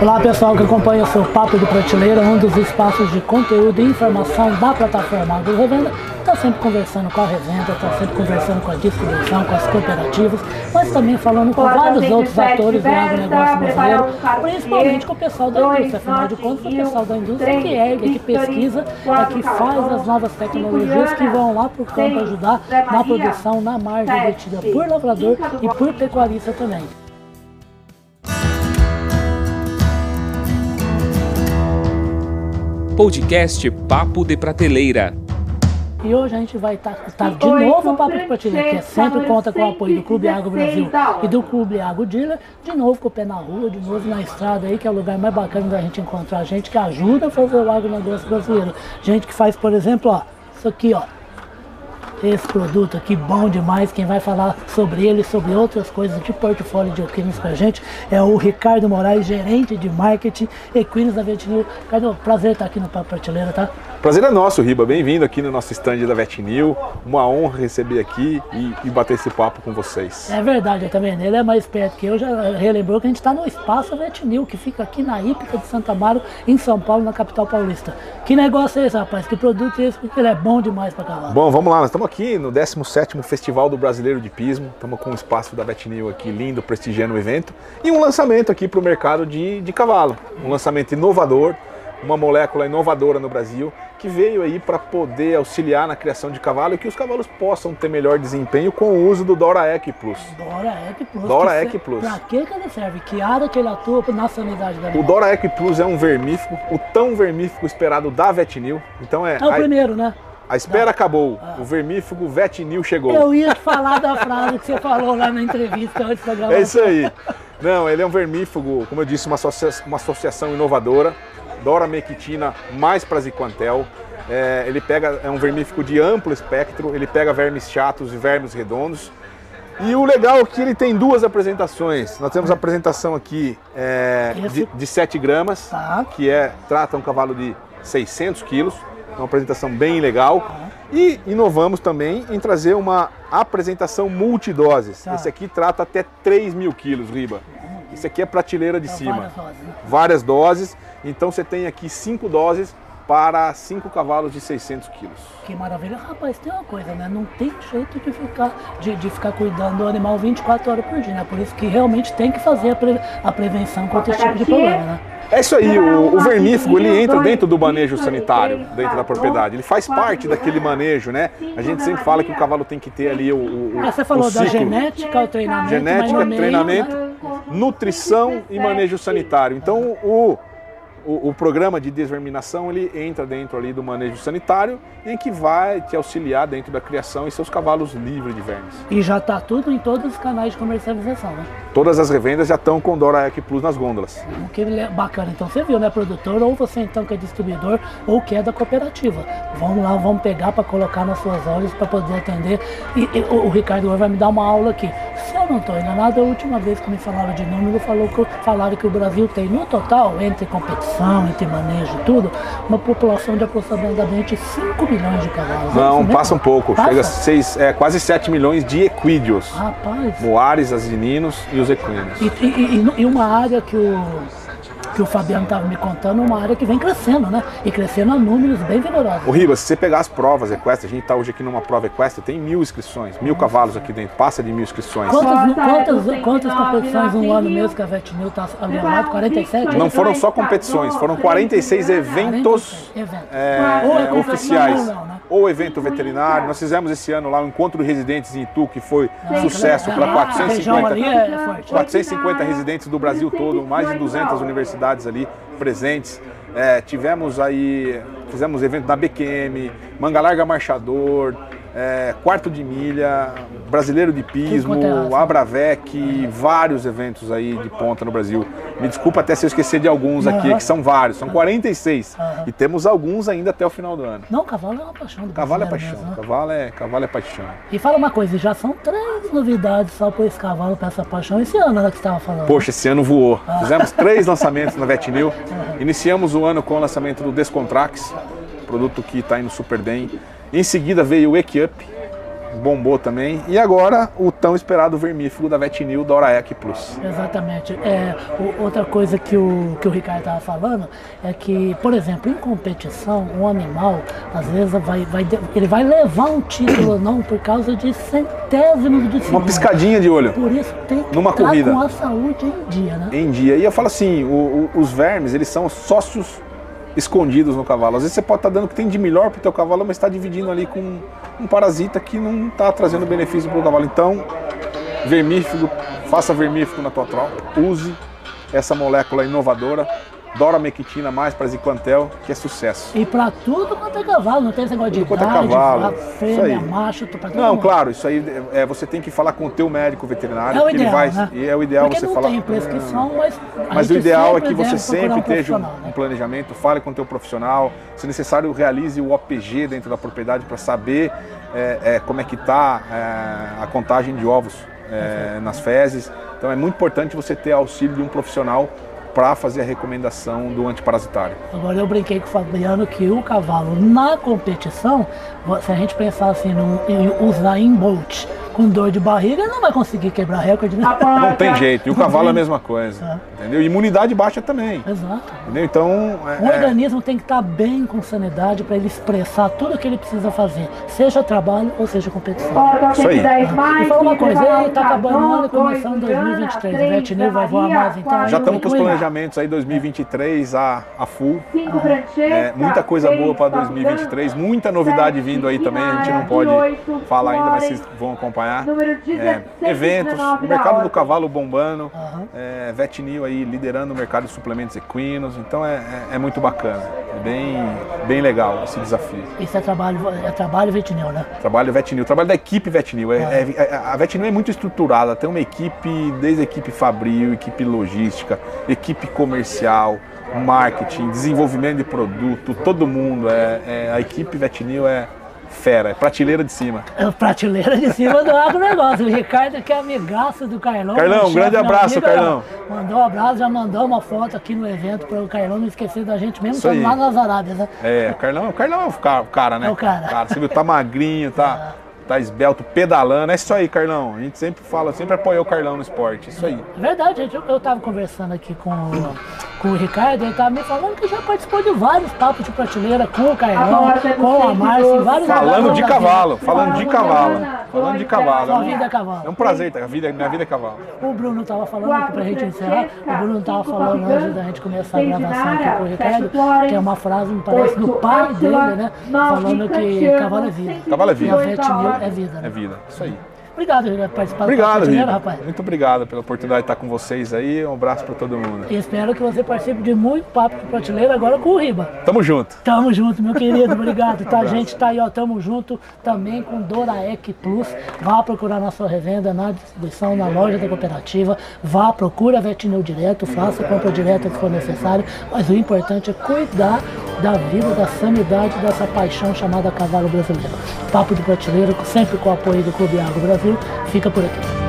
Olá pessoal que acompanha o seu Papo de Prateleira, um dos espaços de conteúdo e informação da plataforma Agro Revenda. Está sempre conversando com a revenda, está sempre conversando com a distribuição, com as cooperativas, mas também falando com vários outros atores do agronegócio brasileiro, principalmente com o pessoal da indústria. Afinal de contas, o pessoal da indústria que ergue, que pesquisa, é que faz as novas tecnologias que vão lá para o campo ajudar na produção, na margem detida por lavrador e por pecuarista também. Podcast Papo de Prateleira. E hoje a gente vai estar tá, tá de novo o Papo de Prateleira, que é sempre conta com o apoio do Clube Água Brasil e do Clube Água Dealer, de novo com o pé na rua, de novo na estrada aí, que é o lugar mais bacana da gente encontrar gente que ajuda a fazer o agronegócio brasileiro. Gente que faz, por exemplo, ó, isso aqui, ó, esse produto aqui bom demais. Quem vai falar sobre ele, sobre outras coisas de portfólio de Equinos com a gente é o Ricardo Moraes, gerente de marketing Equinos da Vetinil. Ricardo, prazer estar aqui no Papo Prateleira, tá? Prazer é nosso, Riba. Bem-vindo aqui no nosso stand da Vetinil. Uma honra receber aqui e, e, bater esse papo com vocês. É verdade, também. Ele é mais perto que eu. Já relembrou que a gente está no Espaço Vetinil, que fica aqui na Hípica de Santa Amaro, em São Paulo, na capital paulista. Que negócio é esse, rapaz? Que produto é esse? Porque ele é bom demais para cavalo. Bom, vamos lá. Nós estamos aqui no 17º Festival do Brasileiro de Pismo. Estamos com o espaço da Vetinil aqui lindo, prestigiando o evento. E um lançamento aqui para o mercado de, de cavalo. Um lançamento inovador, uma molécula inovadora no Brasil que veio aí para poder auxiliar na criação de cavalo e que os cavalos possam ter melhor desempenho com o uso do Dora Ec Plus. Dora Ec Plus. Dora Ec Plus. Para que, que ele serve? Que área que ele atua na sanidade da O Dora Ec Plus é um vermífugo, o tão vermífugo esperado da Vetinil. Então é. É o a, primeiro, né? A espera acabou, ah. o vermífugo Vetinil chegou. Eu ia falar da frase que você falou lá na entrevista antes da gravação. É isso aí. Não, ele é um vermífugo, como eu disse, uma, associa uma associação inovadora Dora Mequitina mais Praziquantel. É, ele pega, é um vermífugo de amplo espectro, ele pega vermes chatos e vermes redondos. E o legal é que ele tem duas apresentações. Nós temos a apresentação aqui é, de, de 7 gramas, tá. que é trata um cavalo de 600 quilos, uma apresentação bem legal. E inovamos também em trazer uma apresentação multidoses. Tá. Esse aqui trata até 3 mil quilos, Riba. Esse aqui é prateleira de então, cima. Várias doses. Várias doses. Então você tem aqui cinco doses para cinco cavalos de 600 quilos. Que maravilha. Rapaz, tem uma coisa, né? Não tem jeito de ficar, de, de ficar cuidando do animal 24 horas por dia, né? Por isso que realmente tem que fazer a, pre, a prevenção contra esse tipo de problema, né? É isso aí, o, o vermífugo ele entra dentro do manejo sanitário, dentro da propriedade. Ele faz parte daquele manejo, né? A gente sempre fala que o cavalo tem que ter ali o. o ah, você falou da genética, o treinamento. Genética, treinamento, nutrição e manejo sanitário. Então o o, o, programa de desverminação ele entra dentro ali do manejo sanitário em que vai te auxiliar dentro da criação e seus cavalos livres de vermes. E já está tudo em todos os canais de comercialização, né? Todas as revendas já estão com Dora Ec Plus nas gôndolas. O que é bacana, então você viu, né, produtor, ou você então que é distribuidor ou que é da cooperativa. Vamos lá, vamos pegar para colocar nas suas olhos para poder atender. E, e o, o Ricardo vai me dar uma aula aqui. Se eu não estou enganado, a última vez que me falaram de número, falou que, falaram que o Brasil tem no total, entre competição produção, entre manejo e tudo, uma população de aproximadamente 5 milhões de cavalos. Não, é passa um pouco, passa? chega a seis, é, quase 7 milhões de equídeos. Rapaz. Moares, asininos e os equinos. E, e, e, e uma área que o que o Fabiano estava me contando, uma área que vem crescendo, né? E crescendo a números bem vigorosos. O Ribas, se você pegar as provas equestres, a gente está hoje aqui numa prova equestre, tem mil inscrições, mil cavalos aqui dentro, passa de mil inscrições. Quantas, quantas, quantas competições um ano mesmo que a Vetmil está alienado? 47? Não foram só competições, foram 46 eventos é, oficiais. Não, né? Ou evento veterinário. Nós fizemos esse ano lá o Encontro de Residentes em Itu, que foi sucesso para 450, 450 residentes do Brasil todo, mais de 200 universidades ali presentes. É, tivemos aí, fizemos evento na BQM, Manga Larga Marchador, é, Quarto de Milha, Brasileiro de Pismo, Abravec, vários eventos aí de ponta no Brasil. Me desculpa até se eu esquecer de alguns aqui, uhum. que são vários, são 46. Uhum. E temos alguns ainda até o final do ano. Não, cavalo é uma paixão do Cavalo é paixão, mesmo, né? cavalo, é, cavalo é paixão. E fala uma coisa, já são três novidades só por esse cavalo, para essa paixão, esse ano né, que você estava falando. Poxa, esse ano voou. Ah. Fizemos três lançamentos na Vetnil. Uhum. Iniciamos o ano com o lançamento do Descontrax, produto que está indo super bem. Em seguida veio o Wake Up, bombou também. E agora o tão esperado vermífugo da Vetinil da Oraec Plus. Exatamente. É, o- outra coisa que o, que o Ricardo estava falando é que, por exemplo, em competição, um animal, às vezes, vai, vai, ele vai levar um título ou não por causa de centésimos de segundo. Uma piscadinha de olho Por isso tem que Numa corrida. com a saúde em dia, né? em dia. E eu falo assim, o- o- os vermes, eles são sócios escondidos no cavalo. Às vezes você pode estar dando o que tem de melhor pro teu cavalo, mas está dividindo ali com um parasita que não está trazendo benefício pro cavalo. Então, vermífugo, faça vermífugo na tua tropa, use essa molécula inovadora, Doramectina mais para Ziquantel, que é sucesso. E pra tudo quanto é cavalo, não tem esse negócio de Tudo quanto é idade, cavalo, va- isso fêmea, aí. macho, pra todo Não, mundo. claro, isso aí é, você tem que falar com o teu médico veterinário, É o que ele ideal, vai, né? e é o ideal Porque você não falar. tem prescrição, mas Mas o ideal é que você sempre um esteja um, né? um planejamento, fale com o teu profissional, se necessário realize o OPG dentro da propriedade para saber é, é, como é que está a contagem de ovos é, nas fezes. Então é muito importante você ter auxílio de um profissional para fazer a recomendação do antiparasitário. Agora eu brinquei com o Fabiano que o cavalo na competição, se a gente pensar assim num, em usar em Bolt com dor de barriga, ele não vai conseguir quebrar recorde, né? Não tem jeito, e o cavalo é a mesma coisa, entendeu? Imunidade baixa também, Exato. entendeu? Então, O é, organismo tem que estar bem com sanidade para ele expressar tudo o que ele precisa fazer, seja trabalho ou seja competição. Isso aí. E fala uma coisa, ei, tá acabando o ano e começando 2023, o Vetinil vai voar mais então. já estamos com os planejamentos aí 2023 a, a full. É, muita coisa boa para seis 2023, muita novidade vindo aí também, a gente não pode falar ainda, mas vocês vão acompanhar. Número É, 16, eventos, 19 o da mercado do cavalo bombando, Aham. é, Vetinil aí liderando o mercado de suplementos equinos, então é, é- é muito bacana, é bem, bem legal esse desafio. Isso é trabalho, é trabalho Vetinil, né? Trabalho Vetinil, trabalho da equipe Vetinil. É, é- é- a Vetinil é muito estruturada, tem uma equipe, desde a equipe fabril, equipe logística, equipe comercial, marketing, desenvolvimento de produto, todo mundo. É, é- a equipe Vetinil é fera, é prateleira de cima. É prateleira de cima do agronegócio. O Ricardo, que é amigaço do Carlão. Carlão, um grande abraço, amigo, Carlão. Mandou um abraço, já mandou uma foto aqui no evento para o Carlão não esquecer da gente mesmo, estamos lá nas Arábias, né? É, o Carlão, o Carlão é o cara, cara, né? É o cara. Você viu, tá magrinho, tá, tá esbelto, pedalando. É isso aí, Carlão. A gente sempre fala, sempre apoiou o Carlão no esporte. Isso aí. É verdade, gente. Eu, eu tava conversando aqui com, o- com o Ricardo, ele tava me falando que já participou de vários papos de prateleira com o Carlão, Agora temos com a Márcia, em vários Falando de cavalo, falando de cavalo. Falando de cavalo. Sua vida é cavalo. É um prazer, tá? A vida, minha vida é cavalo. O Bruno tava falando aqui pra gente encerrar, o Bruno tava falando antes da gente começar a gravação aqui com o Ricardo, que é uma frase, me parece, do pai dele, né? Falando que cavalo é vida. Cavalo é E vida. a Vetinil é vida. É né? vida. Isso aí. Obrigado, Ricardo, por participar Obrigado, do Prateleira, Rico. rapaz. Muito obrigado pela oportunidade de estar com vocês aí. Um abraço pra todo mundo. E espero que você participe de muito papo de prateleira agora com o Riba. Tamo junto. Tamo junto, meu querido, obrigado. Tá, gente, tá aí, ó, tamo junto também com Doraec Plus. Vá procurar na sua revenda, na distribuição, na loja da cooperativa. Vá, procura a Vetinil direto, faça compra direta se for necessário. Mas o importante é cuidar da vida, da sanidade dessa paixão chamada cavalo brasileiro. Papo de prateleira, sempre com o apoio do Clube Agro Brasil. Fica por aqui.